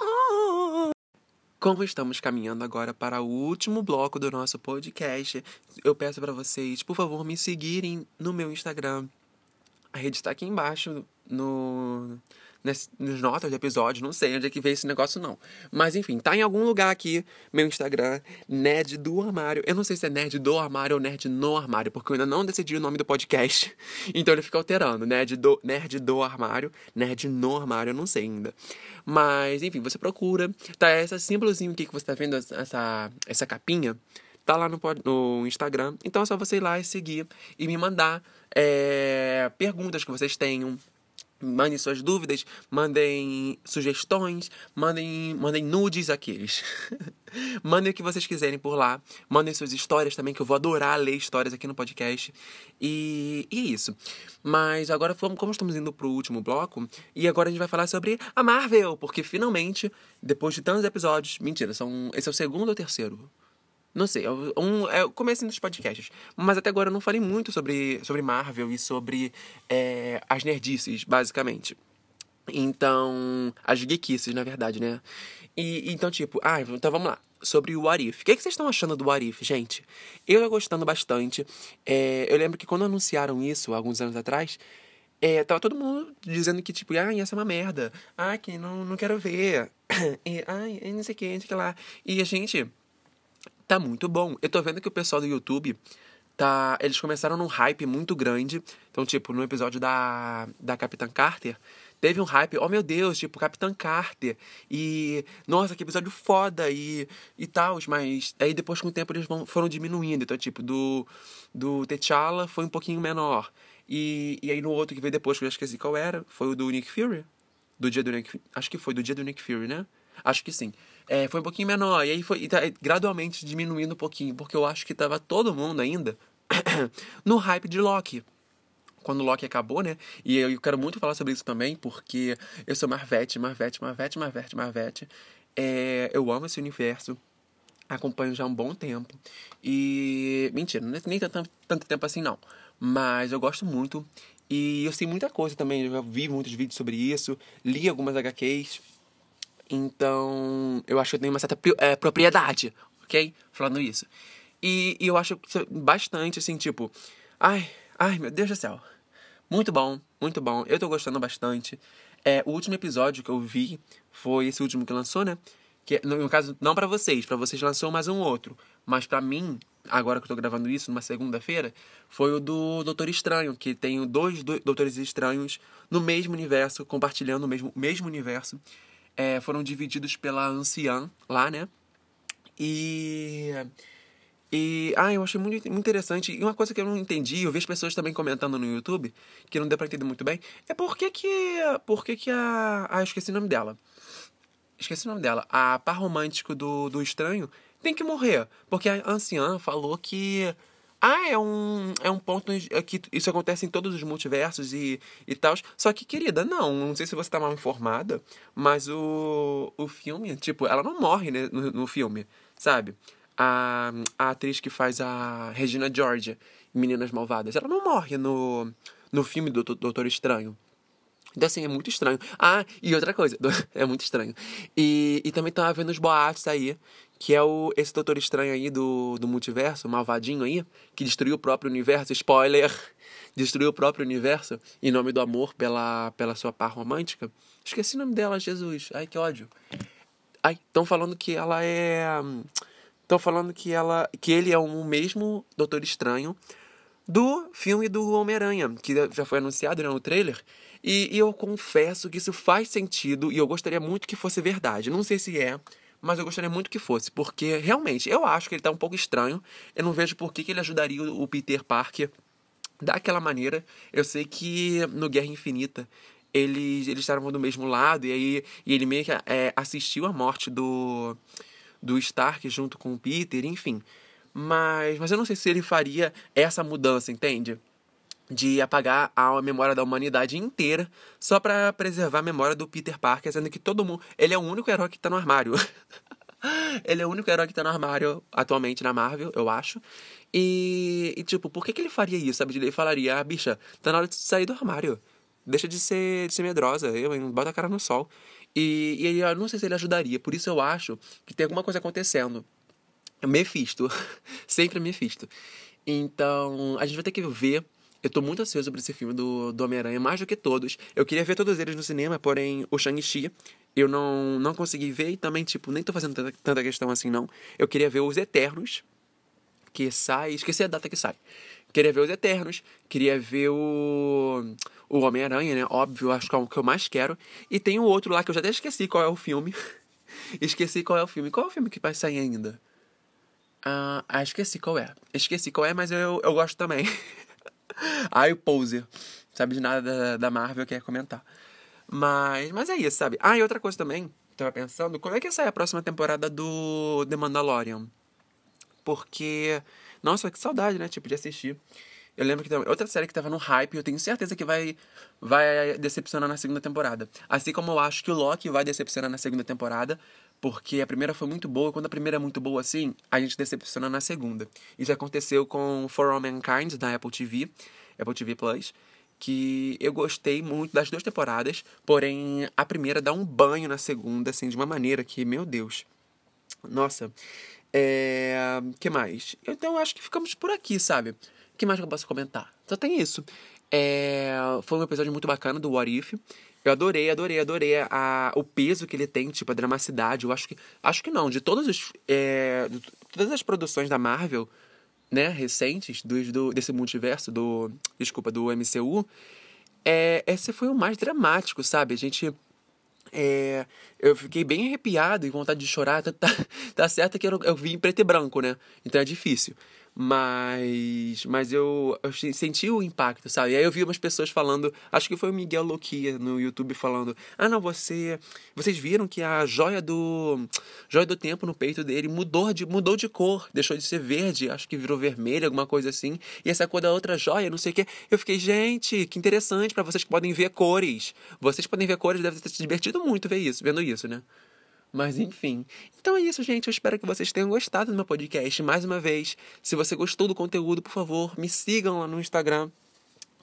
Oh! Como estamos caminhando agora para o último bloco do nosso podcast, eu peço para vocês, por favor, me seguirem no meu Instagram. A rede está aqui embaixo no nas, nas notas do episódio, não sei onde é que veio esse negócio não. Mas enfim, tá em algum lugar aqui, meu Instagram, Nerd do Armário. Eu não sei se é Nerd do Armário ou Nerd no Armário, porque eu ainda não decidi o nome do podcast. Então ele fica alterando, Nerd do, Nerd do Armário, Nerd no Armário, eu não sei ainda. Mas enfim, você procura, tá essa símbolozinho aqui que você tá vendo, essa, essa capinha, tá lá no, no Instagram. Então é só você ir lá e seguir e me mandar é, perguntas que vocês tenham, Mandem suas dúvidas, mandem sugestões, mandem, mandem nudes aqueles. mandem o que vocês quiserem por lá. Mandem suas histórias também, que eu vou adorar ler histórias aqui no podcast. E, e é isso. Mas agora, como estamos indo pro último bloco, e agora a gente vai falar sobre a Marvel, porque finalmente, depois de tantos episódios. Mentira, são, esse é o segundo ou terceiro? Não sei, um, é o começo dos podcasts. Mas até agora eu não falei muito sobre, sobre Marvel e sobre é, as nerdices, basicamente. Então, as geekices, na verdade, né? E, então, tipo, ah, então vamos lá. Sobre o What If. O que, é que vocês estão achando do What If, gente? Eu tô gostando bastante. É, eu lembro que quando anunciaram isso, alguns anos atrás, é, tava todo mundo dizendo que, tipo, ah, essa é uma merda. Ah, que não, não quero ver. E, ai, não sei o que, não sei o que lá. E a gente tá muito bom. Eu tô vendo que o pessoal do YouTube tá. Eles começaram num hype muito grande. Então, tipo, no episódio da, da Capitã Carter, teve um hype, oh meu Deus, tipo, Capitã Carter. E, nossa, que episódio foda e, e tal. Mas aí depois, com o tempo, eles vão, foram diminuindo. Então, tipo, do, do T'Challa foi um pouquinho menor. E, e aí no outro que veio depois, que eu já esqueci qual era, foi o do Nick Fury. Do dia do Nick Acho que foi do dia do Nick Fury, né? Acho que sim é, foi um pouquinho menor. E aí foi e tá gradualmente diminuindo um pouquinho, porque eu acho que tava todo mundo ainda no hype de Loki. Quando Loki acabou, né? E eu quero muito falar sobre isso também, porque eu sou Marvete, Marvete, Marvete, Marvete, Marvete. É, eu amo esse universo. Acompanho já há um bom tempo. E. Mentira, é nem tanto, tanto tempo assim, não. Mas eu gosto muito. E eu sei muita coisa também. Eu já vi muitos vídeos sobre isso. Li algumas HQs. Então, eu acho que eu tenho uma certa é, propriedade, ok? Falando isso. E, e eu acho bastante, assim, tipo... Ai, ai, meu Deus do céu. Muito bom, muito bom. Eu tô gostando bastante. É, o último episódio que eu vi foi esse último que lançou, né? Que, no caso, não para vocês. para vocês lançou mais um outro. Mas para mim, agora que eu tô gravando isso, numa segunda-feira, foi o do Doutor Estranho, que tem dois Doutores Estranhos no mesmo universo, compartilhando o mesmo, mesmo universo é, foram divididos pela anciã lá, né? E, E, ah, eu achei muito, interessante. E uma coisa que eu não entendi, eu vi as pessoas também comentando no YouTube, que não deu pra entender muito bem, é por que que, por que, que a... Ah, eu esqueci o nome dela. Esqueci o nome dela. A par romântico do, do estranho tem que morrer. Porque a anciã falou que ah, é um, é um ponto é que isso acontece em todos os multiversos e, e tal. Só que, querida, não, não sei se você tá mal informada, mas o, o filme, tipo, ela não morre né, no, no filme, sabe? A, a atriz que faz a Regina Georgia, Meninas Malvadas, ela não morre no, no filme do Doutor Estranho. Então, assim, é muito estranho. Ah, e outra coisa, é muito estranho. E, e também tá havendo os boatos aí que é o, esse Doutor Estranho aí do, do multiverso, malvadinho aí, que destruiu o próprio universo, spoiler, destruiu o próprio universo em nome do amor pela, pela sua par romântica. Esqueci o nome dela, Jesus. Ai, que ódio. Ai, estão falando que ela é. Estão falando que ela. que ele é o mesmo Doutor Estranho do filme do Homem-Aranha, que já foi anunciado né, no trailer. E, e eu confesso que isso faz sentido e eu gostaria muito que fosse verdade. Não sei se é mas eu gostaria muito que fosse, porque realmente eu acho que ele tá um pouco estranho. Eu não vejo por que, que ele ajudaria o Peter Parker daquela maneira. Eu sei que no Guerra Infinita eles, eles estavam do mesmo lado, e aí e ele meio que é, assistiu a morte do, do Stark junto com o Peter, enfim. Mas, mas eu não sei se ele faria essa mudança, entende? De apagar a memória da humanidade inteira só para preservar a memória do Peter Parker, sendo que todo mundo. Ele é o único herói que tá no armário. ele é o único herói que tá no armário atualmente na Marvel, eu acho. E, e tipo, por que, que ele faria isso? Sabe? Ele falaria, ah, bicha, tá na hora de sair do armário. Deixa de ser, de ser medrosa, eu, bota a cara no sol. E, e ele, eu não sei se ele ajudaria, por isso eu acho que tem alguma coisa acontecendo. Mephisto. Sempre Mephisto. Então, a gente vai ter que ver eu tô muito ansioso por esse filme do, do Homem-Aranha, mais do que todos. Eu queria ver todos eles no cinema, porém o Shang-Chi eu não, não consegui ver e também, tipo, nem tô fazendo tanta, tanta questão assim, não. Eu queria ver os Eternos, que sai. Esqueci a data que sai. Queria ver os Eternos, queria ver o. O Homem-Aranha, né? Óbvio, acho que é o que eu mais quero. E tem o outro lá que eu já até esqueci qual é o filme. esqueci qual é o filme. Qual é o filme que vai sair ainda? Ah, ah esqueci qual é. Esqueci qual é, mas eu, eu gosto também. Ai, o poser. Sabe de nada da, Marvel, quer comentar. Mas, mas é isso, sabe? Ah, e outra coisa também, tava pensando, como é que sai a próxima temporada do The Mandalorian? Porque, nossa, que saudade, né, tipo, de assistir. Eu lembro que tem outra série que tava no hype, eu tenho certeza que vai, vai decepcionar na segunda temporada. Assim como eu acho que o Loki vai decepcionar na segunda temporada, porque a primeira foi muito boa, quando a primeira é muito boa assim, a gente decepciona na segunda. Isso aconteceu com For All Mankind, da Apple TV, Apple TV Plus, que eu gostei muito das duas temporadas, porém a primeira dá um banho na segunda, assim, de uma maneira que, meu Deus. Nossa. É. que mais? Então acho que ficamos por aqui, sabe? O que mais que eu posso comentar? Só tem isso. É... Foi um episódio muito bacana do What If. Eu adorei, adorei, adorei a, o peso que ele tem, tipo, a dramaticidade. Eu acho que. Acho que não, de todos os. É, de todas as produções da Marvel, né, recentes, do, desse multiverso, do. Desculpa, do MCU, é, esse foi o mais dramático, sabe? A gente. É, eu fiquei bem arrepiado e vontade de chorar. Tá, tá, tá certo que eu, eu vi em preto e branco, né? Então é difícil. Mas, mas eu, eu, senti o impacto, sabe? E aí eu vi umas pessoas falando, acho que foi o Miguel Loquia no YouTube falando: "Ah, não, você, vocês viram que a joia do joia do tempo no peito dele mudou de mudou de cor, deixou de ser verde, acho que virou vermelho, alguma coisa assim. E essa cor da outra joia, não sei o quê. Eu fiquei, gente, que interessante para vocês que podem ver cores. Vocês podem ver cores, deve ter se divertido muito ver isso, vendo isso, né? Mas enfim. Então é isso, gente. Eu espero que vocês tenham gostado do meu podcast mais uma vez. Se você gostou do conteúdo, por favor, me sigam lá no Instagram.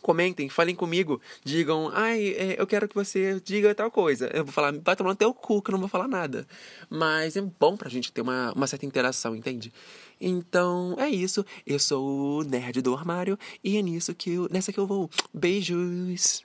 Comentem, falem comigo, digam, ai, é, eu quero que você diga tal coisa. Eu vou falar, vai tomar no teu cu, que eu não vou falar nada. Mas é bom pra gente ter uma, uma certa interação, entende? Então é isso. Eu sou o nerd do armário e é nisso que eu, nessa que eu vou. Beijos!